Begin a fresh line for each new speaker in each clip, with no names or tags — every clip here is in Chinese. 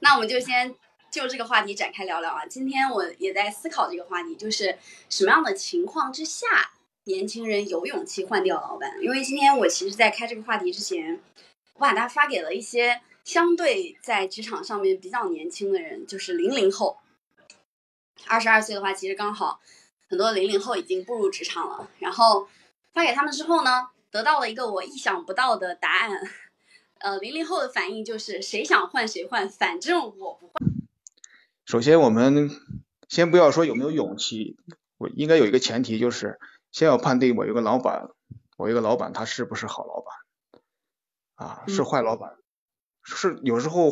那我们就先就这个话题展开聊聊啊。今天我也在思考这个话题，就是什么样的情况之下，年轻人有勇气换掉老板？因为今天我其实，在开这个话题之前，我把它发给了一些相对在职场上面比较年轻的人，就是零零后。二十二岁的话，其实刚好很多零零后已经步入职场了。然后发给他们之后呢，得到了一个我意想不到的答案。呃，零零后的反应就是谁想换谁换，反正我不换。
首先，我们先不要说有没有勇气，我应该有一个前提，就是先要判定我一个老板，我一个老板他是不是好老板啊？是坏老板？是有时候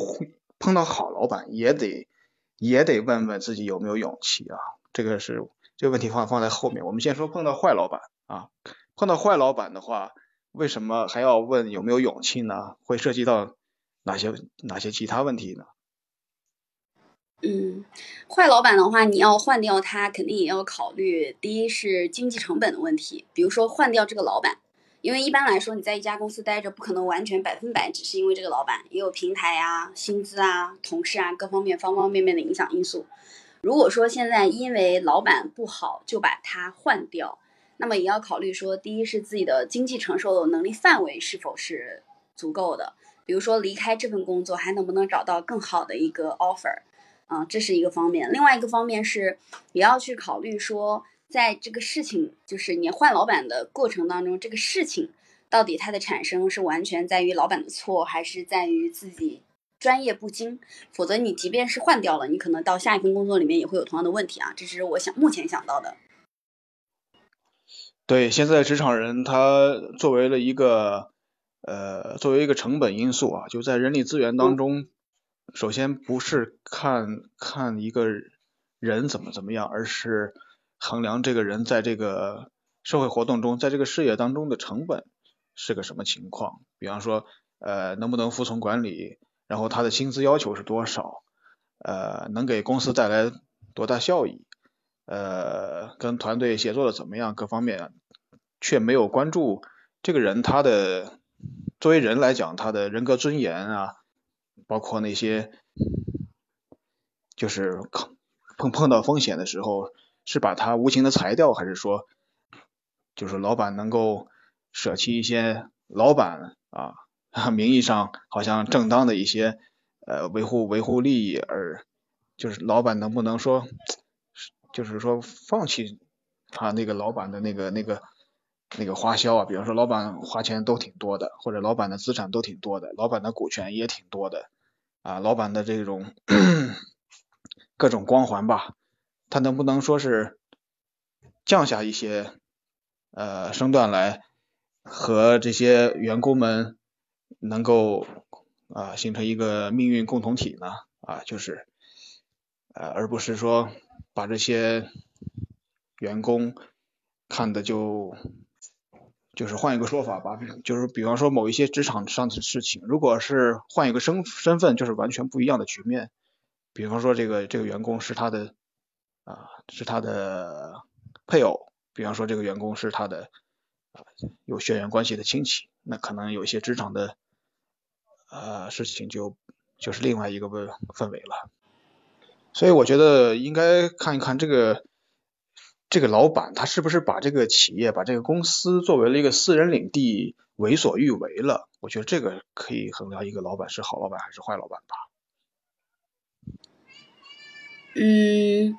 碰到好老板也得也得问问自己有没有勇气啊？这个是这个问题放放在后面，我们先说碰到坏老板啊，碰到坏老板的话。为什么还要问有没有勇气呢？会涉及到哪些哪些其他问题呢？
嗯，坏老板的话，你要换掉他，肯定也要考虑第一是经济成本的问题。比如说换掉这个老板，因为一般来说你在一家公司待着，不可能完全百分百只是因为这个老板，也有平台啊、薪资啊、同事啊各方面方方面面的影响因素。如果说现在因为老板不好就把他换掉。那么也要考虑说，第一是自己的经济承受能力范围是否是足够的，比如说离开这份工作还能不能找到更好的一个 offer，啊，这是一个方面。另外一个方面是也要去考虑说，在这个事情就是你换老板的过程当中，这个事情到底它的产生是完全在于老板的错，还是在于自己专业不精？否则你即便是换掉了，你可能到下一份工作里面也会有同样的问题啊。这是我想目前想到的。
对，现在职场人他作为了一个呃，作为一个成本因素啊，就在人力资源当中，首先不是看看一个人怎么怎么样，而是衡量这个人在这个社会活动中，在这个事业当中的成本是个什么情况。比方说，呃，能不能服从管理，然后他的薪资要求是多少，呃，能给公司带来多大效益。呃，跟团队协作的怎么样？各方面却没有关注这个人他的作为人来讲，他的人格尊严啊，包括那些就是碰碰到风险的时候，是把他无情的裁掉，还是说就是老板能够舍弃一些老板啊名义上好像正当的一些呃维护维护利益，而就是老板能不能说？就是说，放弃他那个老板的那个那个那个花销啊，比方说老板花钱都挺多的，或者老板的资产都挺多的，老板的股权也挺多的啊，老板的这种 各种光环吧，他能不能说是降下一些呃身段来，和这些员工们能够啊形成一个命运共同体呢？啊，就是呃，而不是说。把这些员工看的就就是换一个说法吧，就是比方说某一些职场上的事情，如果是换一个身身份，就是完全不一样的局面。比方说这个这个员工是他的啊是他的配偶，比方说这个员工是他的啊有血缘关系的亲戚，那可能有一些职场的呃事情就就是另外一个氛氛围了。所以我觉得应该看一看这个这个老板他是不是把这个企业把这个公司作为了一个私人领地为所欲为了。我觉得这个可以衡量一个老板是好老板还是坏老板吧。
嗯，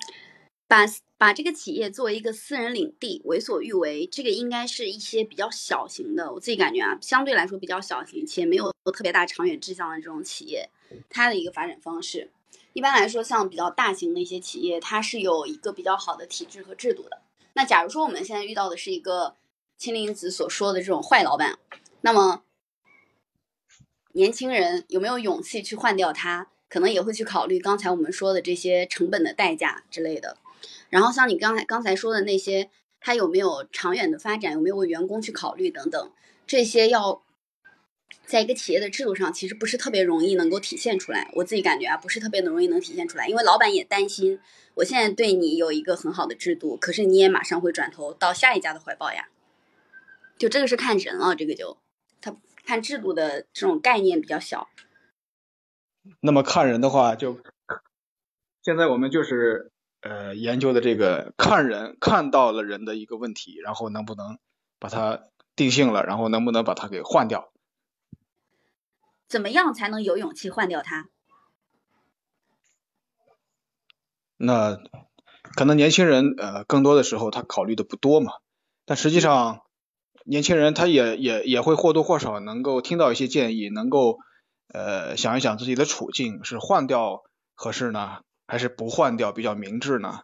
把把这个企业作为一个私人领地为所欲为，这个应该是一些比较小型的，我自己感觉啊，相对来说比较小型且没有特别大长远志向的这种企业，它的一个发展方式。一般来说，像比较大型的一些企业，它是有一个比较好的体制和制度的。那假如说我们现在遇到的是一个青林子所说的这种坏老板，那么年轻人有没有勇气去换掉他？可能也会去考虑刚才我们说的这些成本的代价之类的。然后像你刚才刚才说的那些，他有没有长远的发展？有没有为员工去考虑等等？这些要。在一个企业的制度上，其实不是特别容易能够体现出来。我自己感觉啊，不是特别的容易能体现出来，因为老板也担心，我现在对你有一个很好的制度，可是你也马上会转头到下一家的怀抱呀。就这个是看人了，这个就他看制度的这种概念比较小。
那么看人的话，就现在我们就是呃研究的这个看人看到了人的一个问题，然后能不能把它定性了，然后能不能把它给换掉？
怎么样才能有勇气换掉它？
那可能年轻人呃更多的时候他考虑的不多嘛，但实际上年轻人他也也也会或多或少能够听到一些建议，能够呃想一想自己的处境是换掉合适呢，还是不换掉比较明智呢？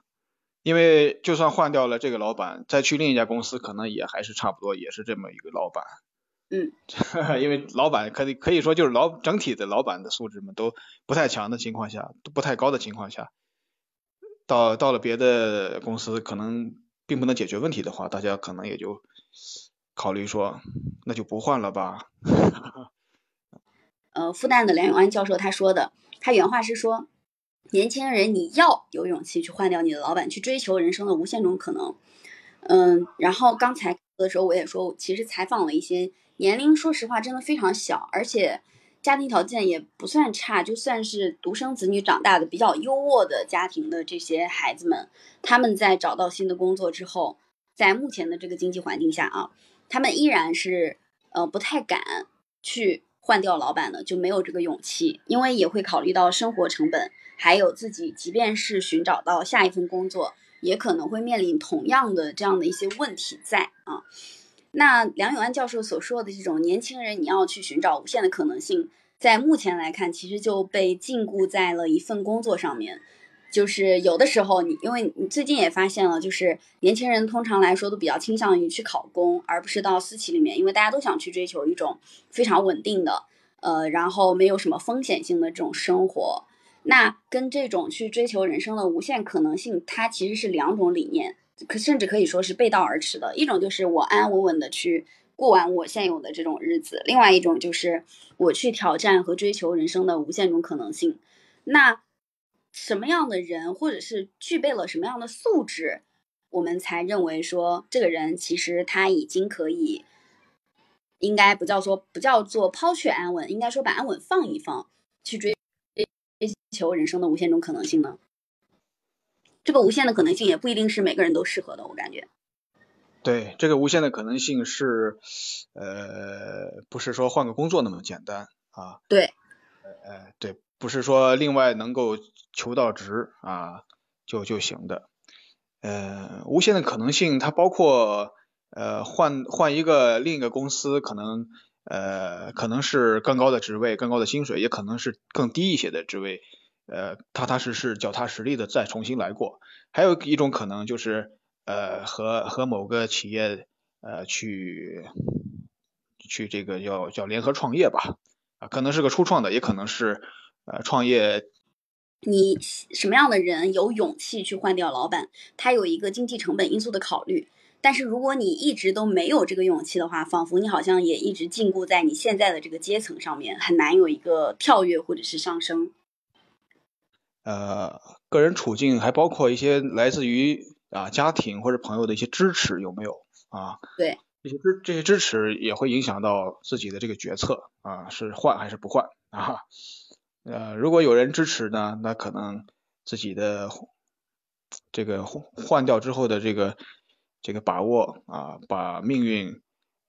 因为就算换掉了这个老板，再去另一家公司，可能也还是差不多，也是这么一个老板。
嗯，
因为老板可以可以说就是老整体的老板的素质嘛都不太强的情况下，都不太高的情况下。到到了别的公司，可能并不能解决问题的话，大家可能也就考虑说，那就不换了吧。
呃，复旦的梁永安教授他说的，他原话是说，年轻人你要有勇气去换掉你的老板，去追求人生的无限种可能。嗯，然后刚才的时候我也说，其实采访了一些年龄，说实话真的非常小，而且。家庭条件也不算差，就算是独生子女长大的比较优渥的家庭的这些孩子们，他们在找到新的工作之后，在目前的这个经济环境下啊，他们依然是呃不太敢去换掉老板的，就没有这个勇气，因为也会考虑到生活成本，还有自己即便是寻找到下一份工作，也可能会面临同样的这样的一些问题在啊。那梁永安教授所说的这种年轻人，你要去寻找无限的可能性，在目前来看，其实就被禁锢在了一份工作上面。就是有的时候，你因为你最近也发现了，就是年轻人通常来说都比较倾向于去考公，而不是到私企里面，因为大家都想去追求一种非常稳定的，呃，然后没有什么风险性的这种生活。那跟这种去追求人生的无限可能性，它其实是两种理念。可甚至可以说是背道而驰的一种，就是我安安稳稳的去过完我现有的这种日子；另外一种就是我去挑战和追求人生的无限种可能性。那什么样的人，或者是具备了什么样的素质，我们才认为说这个人其实他已经可以，应该不叫做不叫做抛却安稳，应该说把安稳放一放，去追追求人生的无限种可能性呢？这个无限的可能性也不一定是每个人都适合的，我感觉。
对，这个无限的可能性是，呃，不是说换个工作那么简单啊。
对。
呃，对，不是说另外能够求到职啊就就行的。呃，无限的可能性它包括呃换换一个另一个公司，可能呃可能是更高的职位、更高的薪水，也可能是更低一些的职位。呃，踏踏实实、脚踏实地的再重新来过。还有一种可能就是，呃，和和某个企业呃去去这个叫叫联合创业吧，啊，可能是个初创的，也可能是呃创业。
你什么样的人有勇气去换掉老板？他有一个经济成本因素的考虑。但是如果你一直都没有这个勇气的话，仿佛你好像也一直禁锢在你现在的这个阶层上面，很难有一个跳跃或者是上升。
呃，个人处境还包括一些来自于啊家庭或者朋友的一些支持有没有啊？
对，
这些支这些支持也会影响到自己的这个决策啊，是换还是不换啊？呃，如果有人支持呢，那可能自己的这个换掉之后的这个这个把握啊，把命运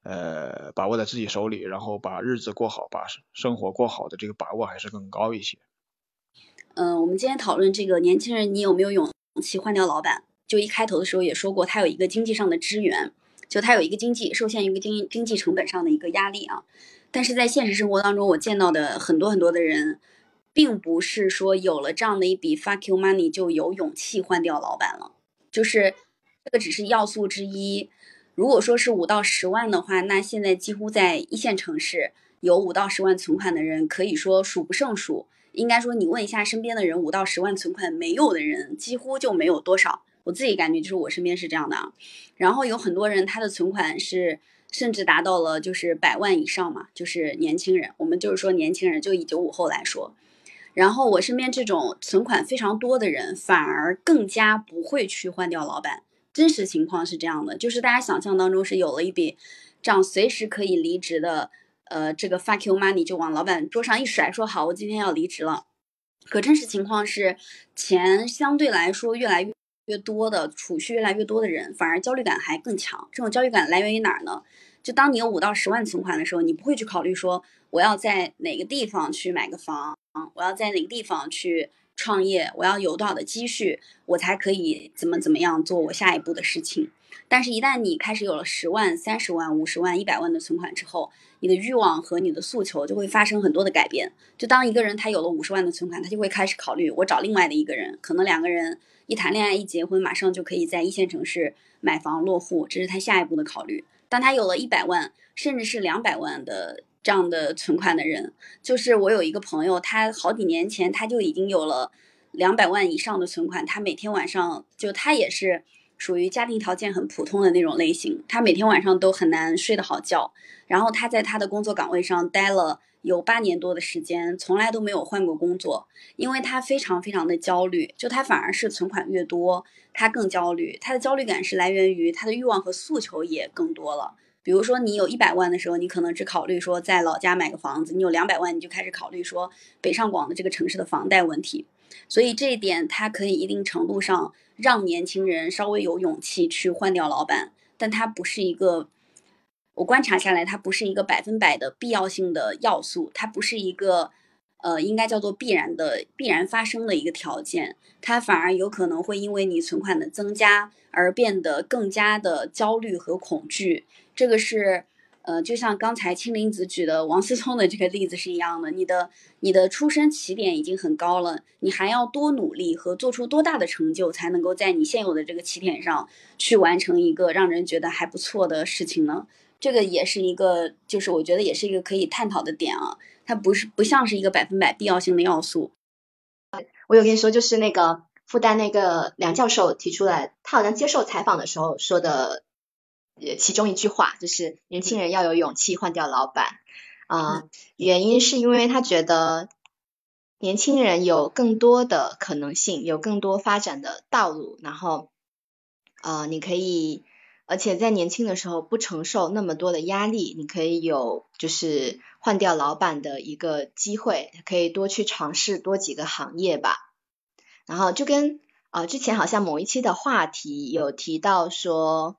呃把握在自己手里，然后把日子过好，把生活过好的这个把握还是更高一些。
嗯，我们今天讨论这个年轻人，你有没有勇气换掉老板？就一开头的时候也说过，他有一个经济上的支援，就他有一个经济受限于一个经经济成本上的一个压力啊。但是在现实生活当中，我见到的很多很多的人，并不是说有了这样的一笔 fuck you money 就有勇气换掉老板了，就是这个只是要素之一。如果说是五到十万的话，那现在几乎在一线城市有五到十万存款的人，可以说数不胜数。应该说，你问一下身边的人，五到十万存款没有的人，几乎就没有多少。我自己感觉就是我身边是这样的啊。然后有很多人，他的存款是甚至达到了就是百万以上嘛，就是年轻人。我们就是说年轻人，就以九五后来说。然后我身边这种存款非常多的人，反而更加不会去换掉老板。真实情况是这样的，就是大家想象当中是有了一笔这样随时可以离职的。呃，这个 fuck you money 就往老板桌上一甩，说好，我今天要离职了。可真实情况是，钱相对来说越来越越多的储蓄越来越多的人，反而焦虑感还更强。这种焦虑感来源于哪儿呢？就当你有五到十万存款的时候，你不会去考虑说我要在哪个地方去买个房，我要在哪个地方去创业，我要有多少的积蓄，我才可以怎么怎么样做我下一步的事情。但是，一旦你开始有了十万、三十万、五十万、一百万的存款之后，你的欲望和你的诉求就会发生很多的改变。就当一个人他有了五十万的存款，他就会开始考虑，我找另外的一个人，可能两个人一谈恋爱、一结婚，马上就可以在一线城市买房落户，这是他下一步的考虑。当他有了一百万，甚至是两百万的这样的存款的人，就是我有一个朋友，他好几年前他就已经有了两百万以上的存款，他每天晚上就他也是。属于家庭条件很普通的那种类型，他每天晚上都很难睡得好觉。然后他在他的工作岗位上待了有八年多的时间，从来都没有换过工作，因为他非常非常的焦虑。就他反而是存款越多，他更焦虑。他的焦虑感是来源于他的欲望和诉求也更多了。比如说，你有一百万的时候，你可能只考虑说在老家买个房子；你有两百万，你就开始考虑说北上广的这个城市的房贷问题。所以这一点，它可以一定程度上让年轻人稍微有勇气去换掉老板，但它不是一个，我观察下来，它不是一个百分百的必要性的要素，它不是一个，呃，应该叫做必然的、必然发生的一个条件，它反而有可能会因为你存款的增加而变得更加的焦虑和恐惧，这个是。呃，就像刚才青林子举的王思聪的这个例子是一样的，你的你的出生起点已经很高了，你还要多努力和做出多大的成就，才能够在你现有的这个起点上去完成一个让人觉得还不错的事情呢？这个也是一个，就是我觉得也是一个可以探讨的点啊，它不是不像是一个百分百必要性的要素。
我有跟你说，就是那个复旦那个梁教授提出来，他好像接受采访的时候说的。呃，其中一句话就是年轻人要有勇气换掉老板啊，原因是因为他觉得年轻人有更多的可能性，有更多发展的道路，然后啊，你可以，而且在年轻的时候不承受那么多的压力，你可以有就是换掉老板的一个机会，可以多去尝试多几个行业吧。然后就跟啊之前好像某一期的话题有提到说。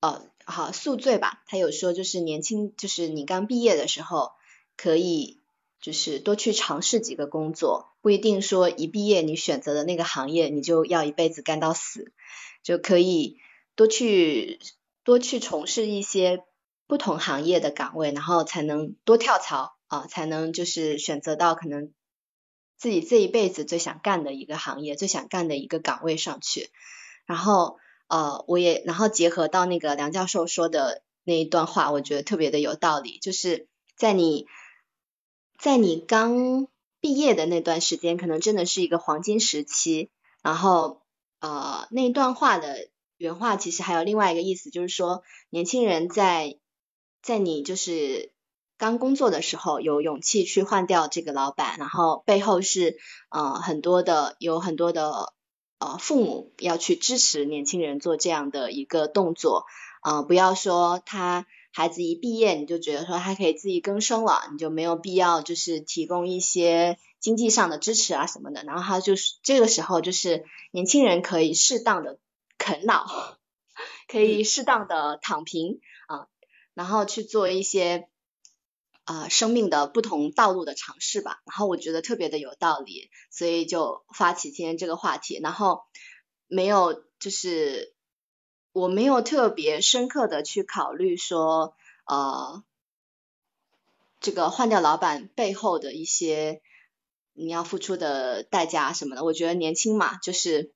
呃，好宿醉吧？他有说，就是年轻，就是你刚毕业的时候，可以就是多去尝试几个工作，不一定说一毕业你选择的那个行业你就要一辈子干到死，就可以多去多去从事一些不同行业的岗位，然后才能多跳槽啊，才能就是选择到可能自己这一辈子最想干的一个行业，最想干的一个岗位上去，然后。呃，我也然后结合到那个梁教授说的那一段话，我觉得特别的有道理。就是在你，在你刚毕业的那段时间，可能真的是一个黄金时期。然后呃，那段话的原话其实还有另外一个意思，就是说年轻人在在你就是刚工作的时候，有勇气去换掉这个老板，然后背后是呃很多的有很多的。呃，父母要去支持年轻人做这样的一个动作，呃，不要说他孩子一毕业你就觉得说他可以自力更生了，你就没有必要就是提供一些经济上的支持啊什么的。然后他就是这个时候就是年轻人可以适当的啃老，可以适当的躺平啊，然后去做一些。啊，生命的不同道路的尝试吧，然后我觉得特别的有道理，所以就发起今天这个话题。然后没有，就是我没有特别深刻的去考虑说，呃，这个换掉老板背后的一些你要付出的代价什么的。我觉得年轻嘛，就是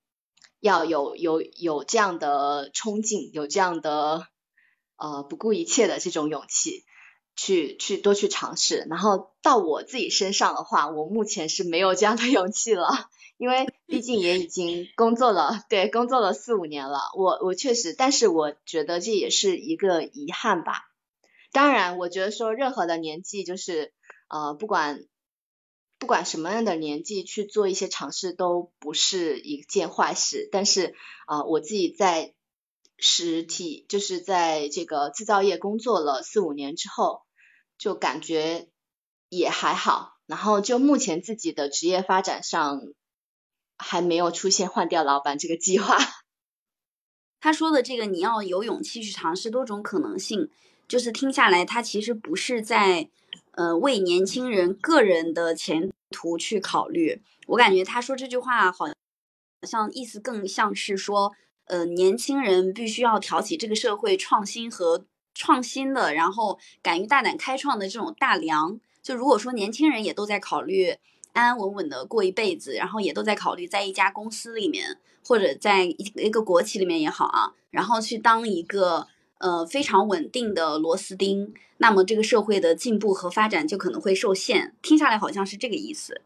要有有有这样的冲劲，有这样的呃不顾一切的这种勇气。去去多去尝试，然后到我自己身上的话，我目前是没有这样的勇气了，因为毕竟也已经工作了，对，工作了四五年了，我我确实，但是我觉得这也是一个遗憾吧。当然，我觉得说任何的年纪，就是呃，不管不管什么样的年纪去做一些尝试都不是一件坏事，但是啊，我自己在。实体就是在这个制造业工作了四五年之后，就感觉也还好。然后就目前自己的职业发展上还没有出现换掉老板这个计划。
他说的这个，你要有勇气去尝试多种可能性，就是听下来，他其实不是在呃为年轻人个人的前途去考虑。我感觉他说这句话好像像意思更像是说，呃，年轻人必须要挑起这个社会创新和创新的，然后敢于大胆开创的这种大梁。就如果说年轻人也都在考虑安安稳稳的过一辈子，然后也都在考虑在一家公司里面。或者在一一个国企里面也好啊，然后去当一个呃非常稳定的螺丝钉，那么这个社会的进步和发展就可能会受限。听下来好像是这个意思。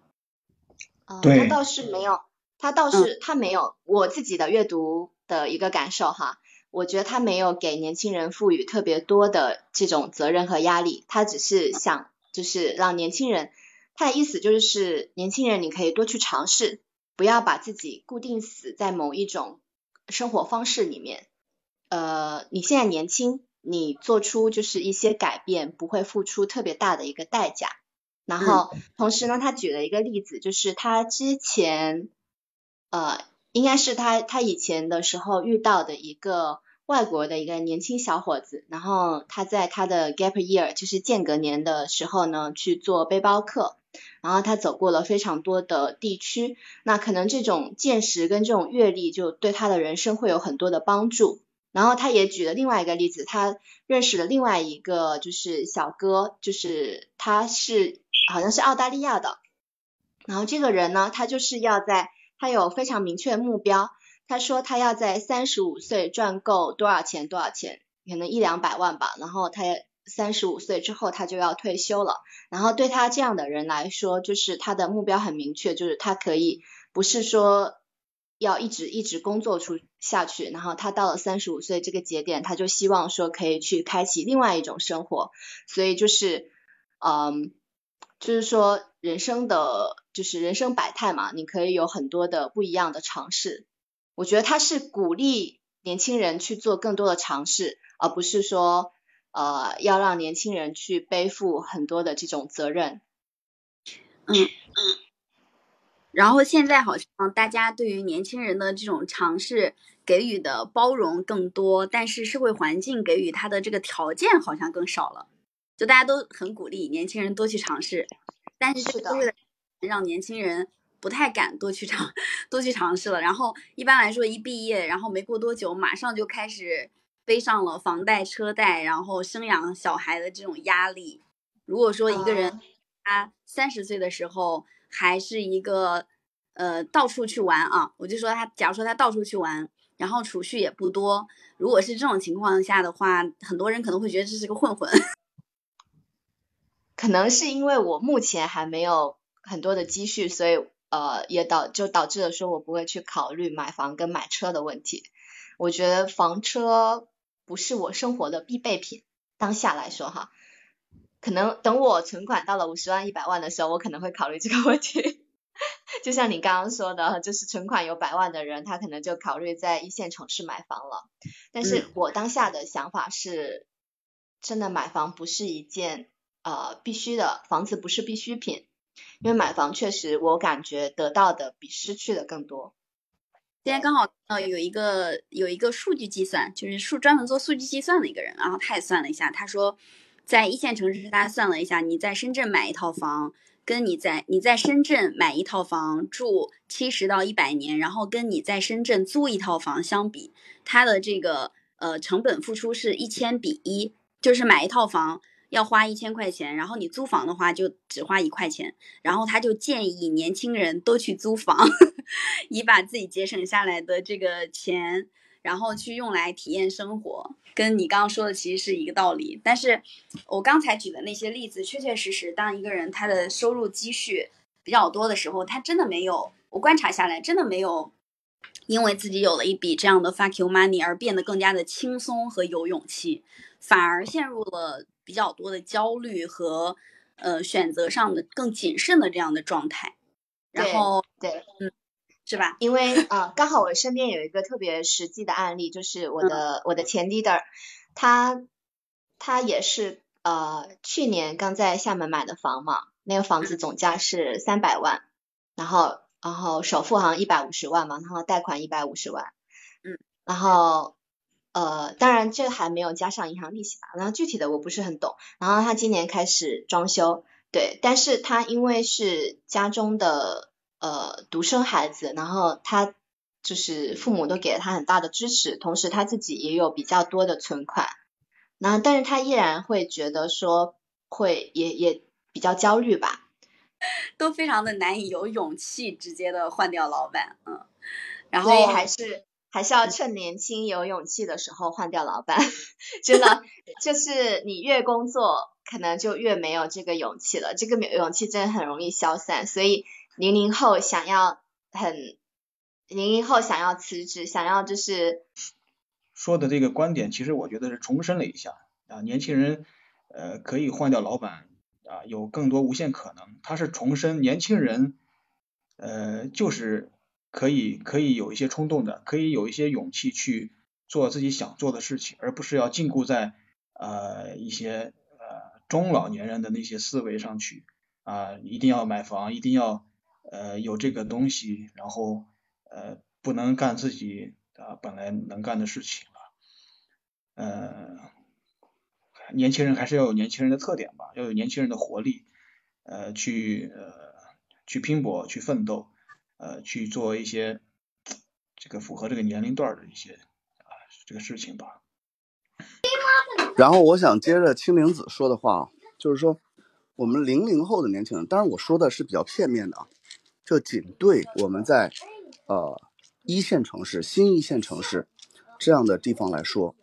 啊，他倒是没有，他倒是他没有我自己的阅读的一个感受哈，我觉得他没有给年轻人赋予特别多的这种责任和压力，他只是想就是让年轻人，他的意思就是年轻人你可以多去尝试。不要把自己固定死在某一种生活方式里面。呃，你现在年轻，你做出就是一些改变，不会付出特别大的一个代价。然后，同时呢，他举了一个例子，就是他之前，呃，应该是他他以前的时候遇到的一个外国的一个年轻小伙子，然后他在他的 gap year，就是间隔年的时候呢，去做背包客。然后他走过了非常多的地区，那可能这种见识跟这种阅历就对他的人生会有很多的帮助。然后他也举了另外一个例子，他认识了另外一个就是小哥，就是他是好像是澳大利亚的。然后这个人呢，他就是要在他有非常明确的目标，他说他要在三十五岁赚够多少钱多少钱，可能一两百万吧。然后他。三十五岁之后，他就要退休了。然后对他这样的人来说，就是他的目标很明确，就是他可以不是说要一直一直工作出下去。然后他到了三十五岁这个节点，他就希望说可以去开启另外一种生活。所以就是，嗯，就是说人生的就是人生百态嘛，你可以有很多的不一样的尝试。我觉得他是鼓励年轻人去做更多的尝试，而不是说。呃，要让年轻人去背负很多的这种责任，
嗯嗯，然后现在好像大家对于年轻人的这种尝试给予的包容更多，但是社会环境给予他的这个条件好像更少了。就大家都很鼓励年轻人多去尝试，但是这个为了让年轻人不太敢多去尝多去尝试了。然后一般来说，一毕业，然后没过多久，马上就开始。背上了房贷、车贷，然后生养小孩的这种压力。如果说一个人他三十岁的时候还是一个呃到处去玩啊，我就说他，假如说他到处去玩，然后储蓄也不多，如果是这种情况下的话，很多人可能会觉得这是个混混。
可能是因为我目前还没有很多的积蓄，所以呃也导就导致了说我不会去考虑买房跟买车的问题。我觉得房车。不是我生活的必备品，当下来说哈，可能等我存款到了五十万、一百万的时候，我可能会考虑这个问题。就像你刚刚说的，就是存款有百万的人，他可能就考虑在一线城市买房了。但是我当下的想法是，真的买房不是一件呃必须的，房子不是必需品，因为买房确实我感觉得到的比失去的更多。
今天刚好呃有一个有一个数据计算，就是数专门做数据计算的一个人，然后他也算了一下，他说，在一线城市，大家算了一下，你在深圳买一套房，跟你在你在深圳买一套房住七十到一百年，然后跟你在深圳租一套房相比，它的这个呃成本付出是一千比一，就是买一套房。要花一千块钱，然后你租房的话就只花一块钱，然后他就建议年轻人都去租房，以把自己节省下来的这个钱，然后去用来体验生活，跟你刚刚说的其实是一个道理。但是我刚才举的那些例子，确确实实，当一个人他的收入积蓄比较多的时候，他真的没有，我观察下来真的没有，因为自己有了一笔这样的 fuck you money 而变得更加的轻松和有勇气，反而陷入了。比较多的焦虑和呃选择上的更谨慎的这样的状态，然后
对
嗯是吧？
因为呃刚好我身边有一个特别实际的案例，就是我的我的前 leader，他他也是呃去年刚在厦门买的房嘛，那个房子总价是三百万，然后然后首付好像一百五十万嘛，然后贷款一百五十万，
嗯，
然后呃，当然这还没有加上银行利息吧，然后具体的我不是很懂，然后他今年开始装修，对，但是他因为是家中的呃独生孩子，然后他就是父母都给了他很大的支持，同时他自己也有比较多的存款。然后，但是他依然会觉得说，会也也比较焦虑吧，
都非常的难以有勇气直接的换掉老板，嗯，然后
所以还是还是要趁年轻有勇气的时候换掉老板，真的 就是你越工作，可能就越没有这个勇气了，这个勇气真的很容易消散，所以零零后想要很零零后想要辞职，想要就是。
说的这个观点，其实我觉得是重申了一下啊，年轻人呃可以换掉老板啊，有更多无限可能。他是重申年轻人呃就是可以可以有一些冲动的，可以有一些勇气去做自己想做的事情，而不是要禁锢在呃一些呃中老年人的那些思维上去啊，一定要买房，一定要呃有这个东西，然后呃不能干自己。啊，本来能干的事情了，呃，年轻人还是要有年轻人的特点吧，要有年轻人的活力，呃，去呃去拼搏，去奋斗，呃，去做一些这个符合这个年龄段的一些啊这个事情吧。
然后我想接着青灵子说的话，就是说我们零零后的年轻人，当然我说的是比较片面的啊，这仅对我们在呃。一线城市、新一线城市这样的地方来说，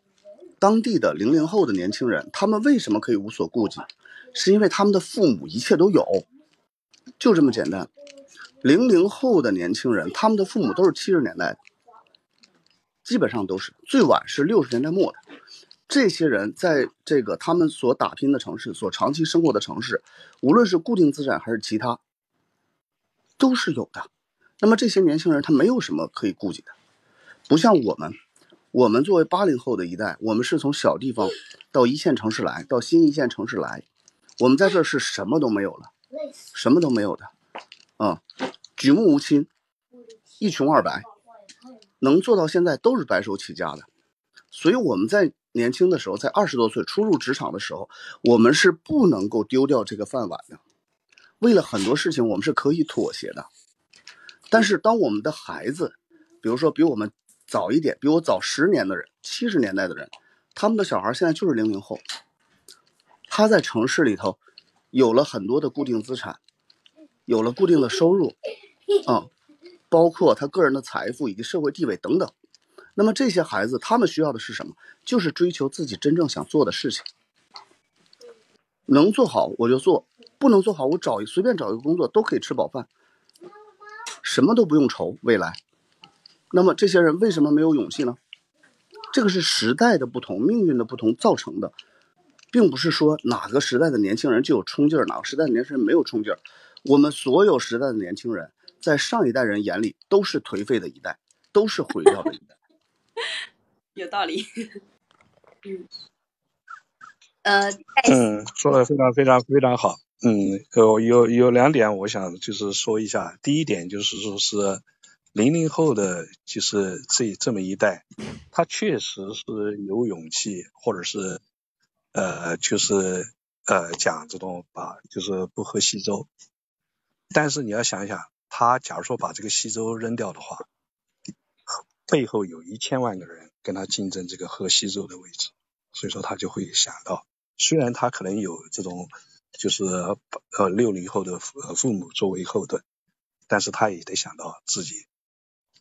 当地的零零后的年轻人，他们为什么可以无所顾忌？是因为他们的父母一切都有，就这么简单。零零后的年轻人，他们的父母都是七十年代的，基本上都是，最晚是六十年代末的。这些人在这个他们所打拼的城市、所长期生活的城市，无论是固定资产还是其他，都是有的。那么这些年轻人他没有什么可以顾忌的，不像我们，我们作为八零后的一代，我们是从小地方到一线城市来，到新一线城市来，我们在这是什么都没有了，什么都没有的，啊，举目无亲，一穷二白，能做到现在都是白手起家的，所以我们在年轻的时候，在二十多岁初入职场的时候，我们是不能够丢掉这个饭碗的，为了很多事情，我们是可以妥协的。但是，当我们的孩子，比如说比我们早一点、比我早十年的人，七十年代的人，他们的小孩现在就是零零后，他在城市里头有了很多的固定资产，有了固定的收入，啊，包括他个人的财富以及社会地位等等。那么这些孩子，他们需要的是什么？就是追求自己真正想做的事情，能做好我就做，不能做好我找随便找一个工作都可以吃饱饭。什么都不用愁未来，那么这些人为什么没有勇气呢？这个是时代的不同、命运的不同造成的，并不是说哪个时代的年轻人就有冲劲儿，哪个时代的年轻人没有冲劲儿。我们所有时代的年轻人，在上一代人眼里都是颓废的一代，都是毁掉的一代。
有道理。嗯。呃。
嗯，说的非常非常非常好。嗯，有有有两点，我想就是说一下。第一点就是说是零零后的，就是这这么一代，他确实是有勇气，或者是呃，就是呃讲这种把就是不喝稀粥。但是你要想想，他假如说把这个稀粥扔掉的话，背后有一千万个人跟他竞争这个喝稀粥的位置，所以说他就会想到，虽然他可能有这种。就是呃六零后的父父母作为后盾，但是他也得想到自己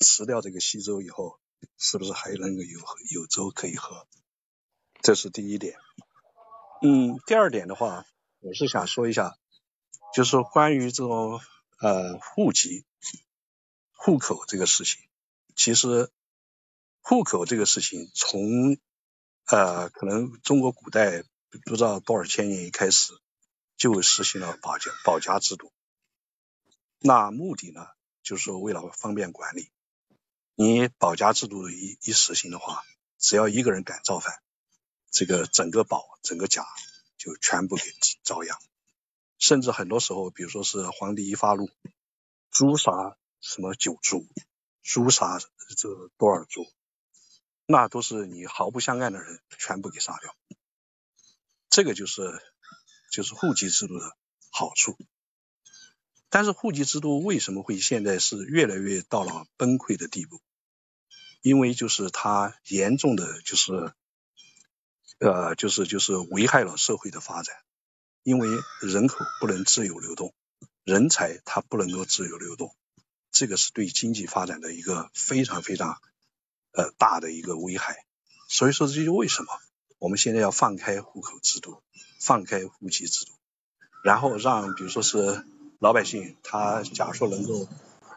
辞掉这个西周以后，是不是还能够有有粥可以喝，这是第一点。嗯，第二点的话，我是想说一下，就是关于这种呃户籍、户口这个事情，其实户口这个事情从呃可能中国古代不知道多少千年一开始。就实行了保家保家制度，那目的呢，就是为了方便管理。你保家制度一一实行的话，只要一个人敢造反，这个整个保整个家就全部给遭殃。甚至很多时候，比如说是皇帝一发怒，诛杀什么九族，诛杀这多少族，那都是你毫不相干的人全部给杀掉。这个就是就是户籍制度的好处。但是户籍制度为什么会现在是越来越到了崩溃的地步？因为就是它严重的就是呃就是就是危害了社会的发展。因为人口不能自由流动，人才它不能够自由流动，这个是对经济发展的一个非常非常呃大的一个危害。所以说这就为什么我们现在要放开户口制度，放开户籍制度，然后让比如说是老百姓他假如说能够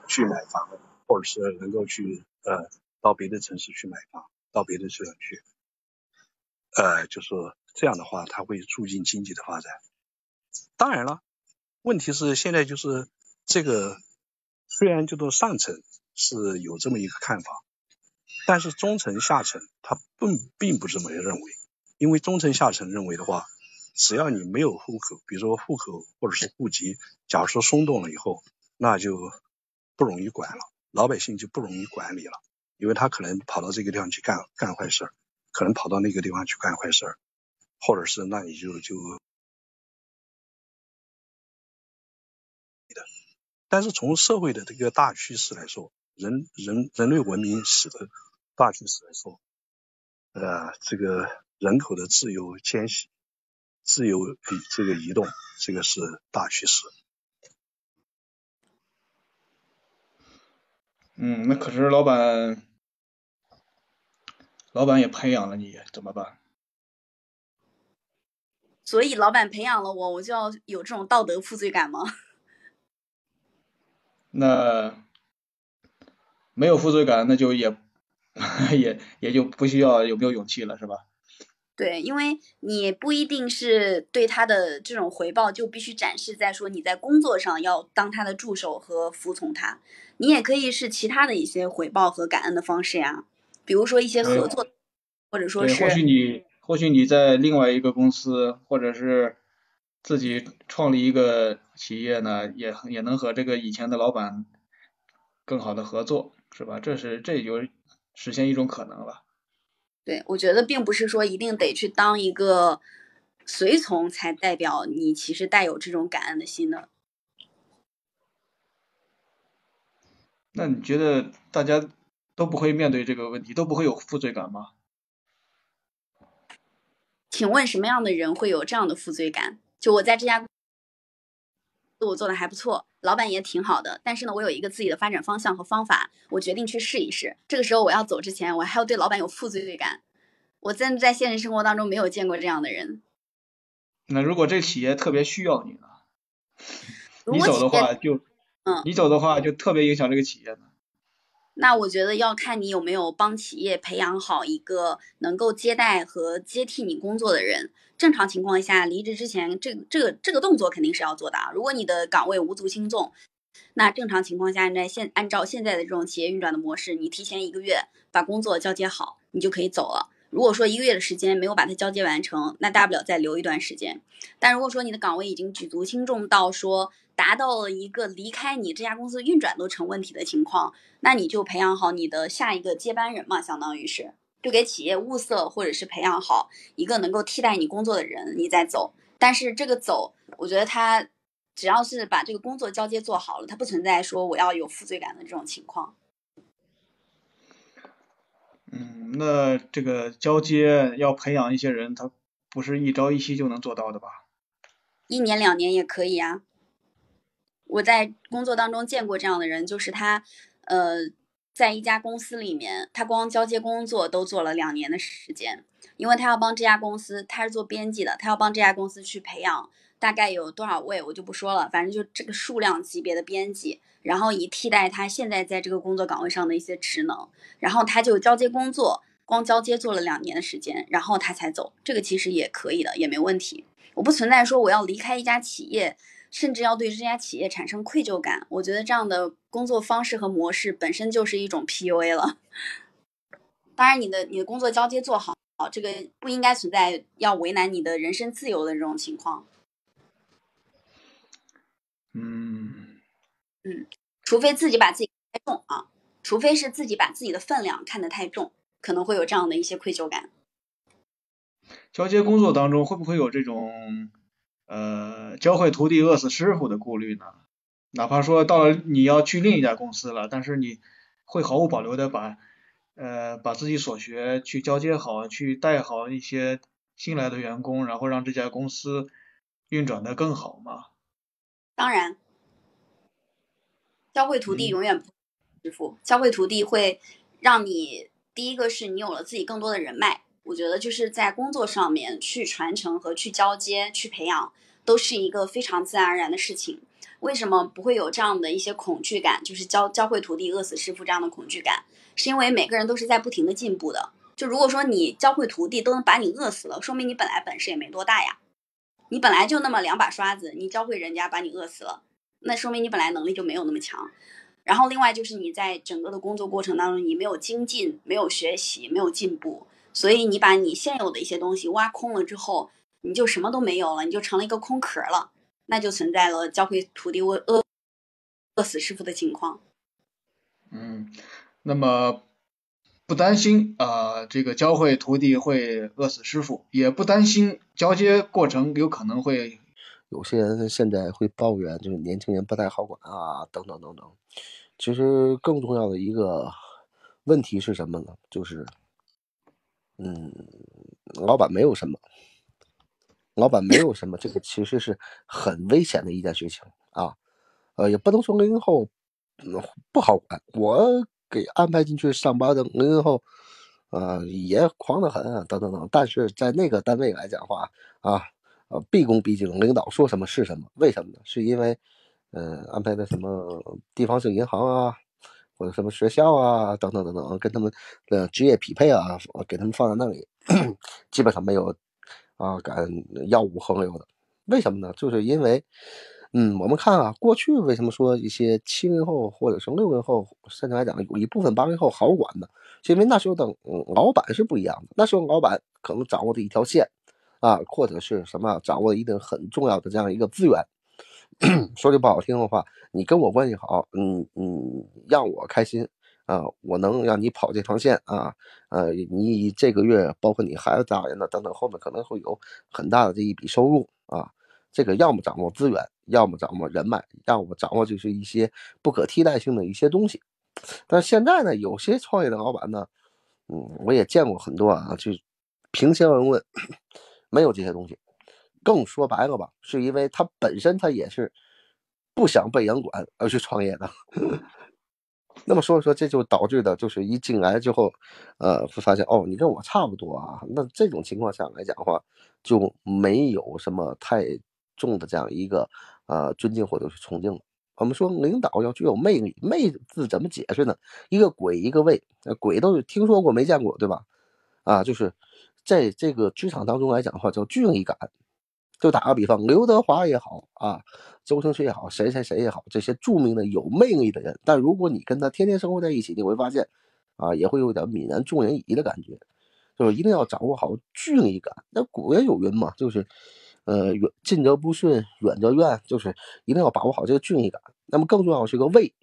去买房，或者是能够去呃到别的城市去买房，到别的地方去，呃就是这样的话，它会促进经济的发展。当然了，问题是现在就是这个，虽然叫做上层是有这么一个看法，但是中层下层他并并不这么认为，因为中层下层认为的话，只要你没有户口，比如说户口或者是户籍，假如说松动了以后，那就不容易管了，老百姓就不容易管理了，因为他可能跑到这个地方去干干坏事儿，可能跑到那个地方去干坏事儿，或者是那你就就。但是从社会的这个大趋势来说，人人人类文明史的大趋势来说，呃，这个人口的自由迁徙、自由这个移动，这个是大趋势。
嗯，那可是老板，老板也培养了你，怎么办？
所以老板培养了我，我就要有这种道德负罪感吗？
那没有负罪感，那就也 也也就不需要有没有勇气了，是吧？
对，因为你不一定是对他的这种回报就必须展示在说你在工作上要当他的助手和服从他，你也可以是其他的一些回报和感恩的方式呀，比如说一些合作，或者说是
或许你或许你在另外一个公司，或者是。自己创立一个企业呢，也也能和这个以前的老板更好的合作，是吧？这是这就实现一种可能了。
对，我觉得并不是说一定得去当一个随从才代表你其实带有这种感恩的心的。
那你觉得大家都不会面对这个问题，都不会有负罪感吗？
请问什么样的人会有这样的负罪感？就我在这家，我做的还不错，老板也挺好的。但是呢，我有一个自己的发展方向和方法，我决定去试一试。这个时候我要走之前，我还要对老板有负罪感。我真的在现实生活当中没有见过这样的人。
那如果这企业特别需要你呢？你走的话就，
嗯，
你走的话就特别影响这个企业呢。
那我觉得要看你有没有帮企业培养好一个能够接待和接替你工作的人。正常情况下，离职之前，这这个这个动作肯定是要做的啊。如果你的岗位无足轻重，那正常情况下，在现按照现在的这种企业运转的模式，你提前一个月把工作交接好，你就可以走了。如果说一个月的时间没有把它交接完成，那大不了再留一段时间。但如果说你的岗位已经举足轻重到说达到了一个离开你这家公司运转都成问题的情况，那你就培养好你的下一个接班人嘛，相当于是。就给企业物色，或者是培养好一个能够替代你工作的人，你再走。但是这个走，我觉得他只要是把这个工作交接做好了，他不存在说我要有负罪感的这种情况。
嗯，那这个交接要培养一些人，他不是一朝一夕就能做到的吧？
一年两年也可以啊。我在工作当中见过这样的人，就是他，呃。在一家公司里面，他光交接工作都做了两年的时间，因为他要帮这家公司，他是做编辑的，他要帮这家公司去培养大概有多少位，我就不说了，反正就这个数量级别的编辑，然后以替代他现在在这个工作岗位上的一些职能，然后他就交接工作，光交接做了两年的时间，然后他才走，这个其实也可以的，也没问题，我不存在说我要离开一家企业。甚至要对这家企业产生愧疚感，我觉得这样的工作方式和模式本身就是一种 PUA 了。当然，你的你的工作交接做好，这个不应该存在要为难你的人身自由的这种情况。
嗯
嗯，除非自己把自己太重啊，除非是自己把自己的分量看得太重，可能会有这样的一些愧疚感。
交接工作当中会不会有这种呃教会徒弟饿死师傅的顾虑呢？哪怕说到了你要去另一家公司了，但是你会毫无保留的把呃把自己所学去交接好，去带好一些新来的员工，然后让这家公司运转的更好吗？
当然，教会徒弟永远不师傅，教会徒弟会让你第一个是你有了自己更多的人脉。我觉得就是在工作上面去传承和去交接、去培养，都是一个非常自然而然的事情。为什么不会有这样的一些恐惧感？就是教教会徒弟饿死师傅这样的恐惧感，是因为每个人都是在不停的进步的。就如果说你教会徒弟都能把你饿死了，说明你本来本事也没多大呀。你本来就那么两把刷子，你教会人家把你饿死了，那说明你本来能力就没有那么强。然后另外就是你在整个的工作过程当中，你没有精进，没有学习，没有进步。所以你把你现有的一些东西挖空了之后，你就什么都没有了，你就成了一个空壳了，那就存在了教会徒弟饿饿饿死师傅的情况。
嗯，那么不担心啊，这个教会徒弟会饿死师傅，也不担心交接过程有可能会
有些人现在会抱怨，就是年轻人不太好管啊，等等等等。其实更重要的一个问题是什么呢？就是。嗯，老板没有什么，老板没有什么，这个其实是很危险的一件事情啊。呃，也不能说零零后不好管，我给安排进去上班的零零后，呃，也狂得很，啊等等等。但是在那个单位来讲话啊，呃，毕恭毕敬，领导说什么是什么。为什么呢？是因为，呃，安排的什么地方性银行啊。或者什么学校啊，等等等等，跟他们的职业匹配啊，给他们放在那里，基本上没有啊敢吆五横六的。为什么呢？就是因为，嗯，我们看啊，过去为什么说一些七零后或者是六零后，甚至来讲有一部分八零后好管呢？是因为那时候的老板是不一样的，那时候老板可能掌握的一条线啊，或者是什么掌握一定很重要的这样一个资源。说句不好听的话，你跟我关系好，嗯嗯，让我开心啊，我能让你跑这条线啊，呃，你这个月包括你孩子大人的等等，后面可能会有很大的这一笔收入啊。这个要么掌握资源，要么掌握人脉，要么掌握就是一些不可替代性的一些东西。但现在呢，有些创业的老板呢，嗯，我也见过很多啊，就平心而论，没有这些东西。更说白了吧，是因为他本身他也是不想被人管而去创业的。那么所以说，这就导致的就是一进来之后，呃，会发现哦，你跟我差不多啊。那这种情况下来讲的话，就没有什么太重的这样一个呃尊敬或者是崇敬。我们说领导要具有魅力，魅字怎么解释呢？一个鬼，一个魅，鬼都是听说过没见过，对吧？啊，就是在这个职场当中来讲的话，叫距离感。就打个比方，刘德华也好啊，周星驰也好，谁谁谁也好，这些著名的有魅力的人，但如果你跟他天天生活在一起，你会发现，啊，也会有点泯然众人矣的感觉。就是一定要掌握好距离感。那古人有云嘛，就是，呃，远近则不顺，远则怨，就是一定要把握好这个距离感。那么更重要是个为，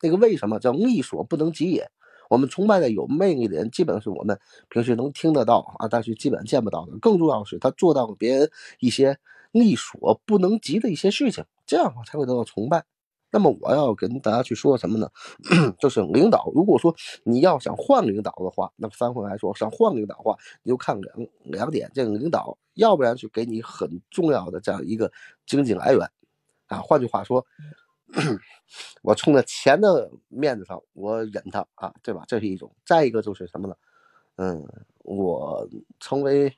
那个为什么叫力所不能及也？我们崇拜的有魅力的人，基本是我们平时能听得到啊，但是基本见不到的。更重要的是，他做到了别人一些力所不能及的一些事情，这样的话才会得到崇拜。那么我要跟大家去说什么呢？就是领导，如果说你要想换领导的话，那么翻回来说，想换领导的话，你就看两两点：这个领导，要不然去给你很重要的这样一个经济来源啊，换句话说。我冲着钱的面子上，我忍他啊，对吧？这是一种。再一个就是什么呢？嗯，我成为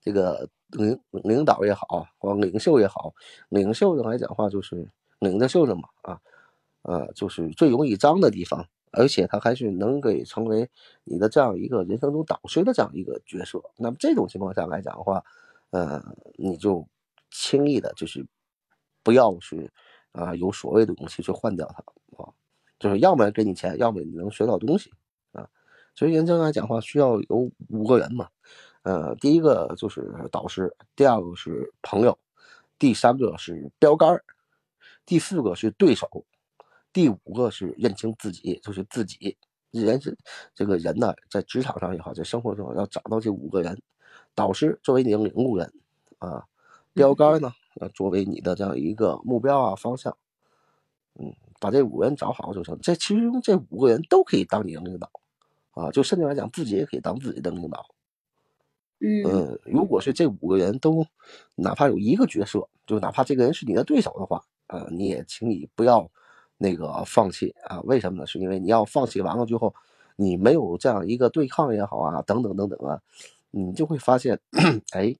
这个领领导也好，或领袖也好，领袖的来讲话就是领着袖子嘛啊，呃，就是最容易脏的地方，而且他还是能给成为你的这样一个人生中导师的这样一个角色。那么这种情况下来讲的话，呃，你就轻易的就是不要去。啊，有所谓的东西去换掉它啊，就是要么给你钱，要么你能学到东西啊。所以人生来讲话需要有五个人嘛，呃，第一个就是导师，第二个是朋友，第三个是标杆儿，第四个是对手，第五个是认清自己，就是自己。人是这个人呢，在职场上也好，在生活中要找到这五个人。导师作为你的领路人啊，标杆呢，呃，作为你的这样一个目标啊方向。嗯，把这五个人找好就成。这其实这五个人都可以当你的领导啊，就甚至来讲，自己也可以当自己的领导。
嗯，
如果是这五个人都，哪怕有一个角色，就哪怕这个人是你的对手的话，呃，你也请你不要。那个放弃啊？为什么呢？是因为你要放弃完了之后，你没有这样一个对抗也好啊，等等等等啊，你就会发现，哎，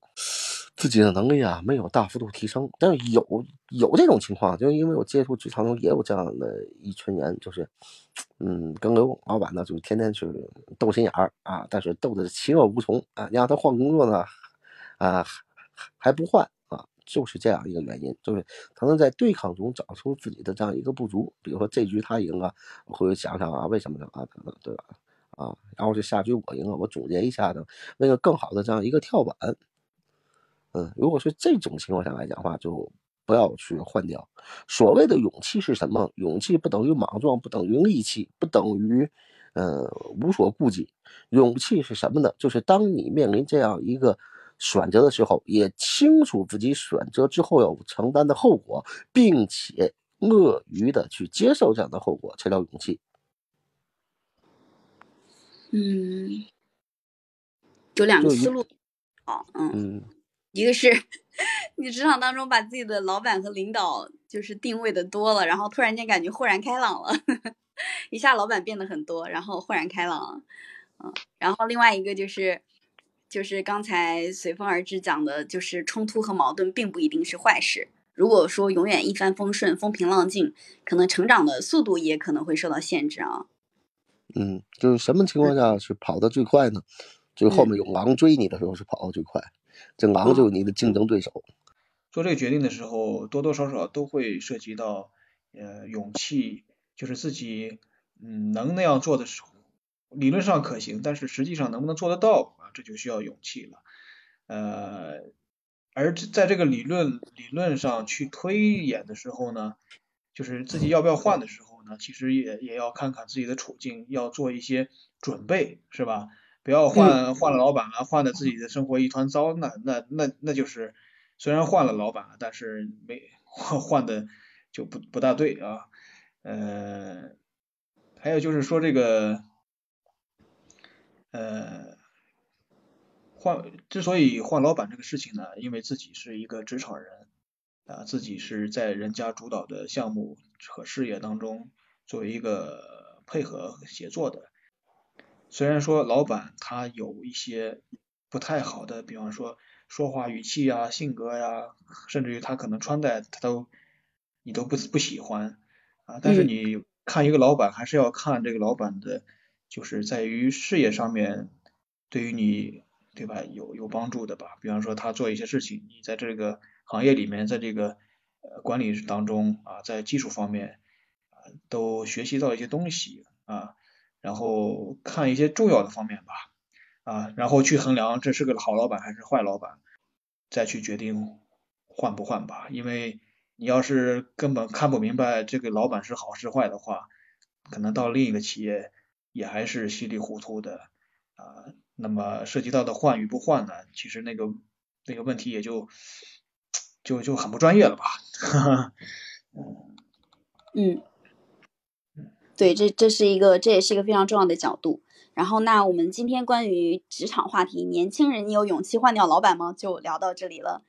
自己的能力啊没有大幅度提升。但是有有这种情况，就是因为我接触职场中也有这样的一群人，就是，嗯，跟刘老板呢，就天天去斗心眼儿啊，但是斗的其乐无穷啊。你让他换工作呢，啊，还不换啊。就是这样一个原因，就是他能在对抗中找出自己的这样一个不足。比如说这局他赢了，我会想想啊，为什么呢？啊，等等，对吧？啊，然后就下局我赢了，我总结一下呢，为了更好的这样一个跳板。嗯，如果是这种情况下来讲话，就不要去换掉。所谓的勇气是什么？勇气不等于莽撞，不等于力气，不等于呃无所顾忌。勇气是什么呢？就是当你面临这样一个。选择的时候也清楚自己选择之后要承担的后果，并且乐于的去接受这样的后果，才叫勇气。
嗯，有两个思路。好，嗯，一个是你职场当中把自己的老板和领导就是定位的多了，然后突然间感觉豁然开朗了，一下老板变得很多，然后豁然开朗了。嗯，然后另外一个就是。就是刚才随风而至讲的，就是冲突和矛盾并不一定是坏事。如果说永远一帆风顺、风平浪静，可能成长的速度也可能会受到限制啊。
嗯，就是什么情况下是跑得最快呢？就是后面有狼追你的时候是跑得最快，这狼就是你的竞争对手。
做这个决定的时候，多多少少都会涉及到呃勇气，就是自己嗯能那样做的时候，理论上可行，但是实际上能不能做得到啊？这就需要勇气了，呃，而在这个理论理论上去推演的时候呢，就是自己要不要换的时候呢，其实也也要看看自己的处境，要做一些准备，是吧？不要换换了老板了，换的自己的生活一团糟，那那那那就是虽然换了老板了，但是没换换的就不不大对啊，呃，还有就是说这个，呃。换之所以换老板这个事情呢，因为自己是一个职场人啊，自己是在人家主导的项目和事业当中作为一个配合协作的。虽然说老板他有一些不太好的，比方说说话语气呀、性格呀，甚至于他可能穿戴他都你都不不喜欢啊，但是你看一个老板还是要看这个老板的，就是在于事业上面对于你。对吧？有有帮助的吧？比方说他做一些事情，你在这个行业里面，在这个呃管理当中啊，在技术方面啊，都学习到一些东西啊，然后看一些重要的方面吧啊，然后去衡量这是个好老板还是坏老板，再去决定换不换吧。因为你要是根本看不明白这个老板是好是坏的话，可能到另一个企业也还是稀里糊涂的啊。那么涉及到的换与不换呢？其实那个那个问题也就就就很不专业了吧？
哈 哈嗯，对，这这是一个这也是一个非常重要的角度。然后，那我们今天关于职场话题，年轻人，你有勇气换掉老板吗？就聊到这里了。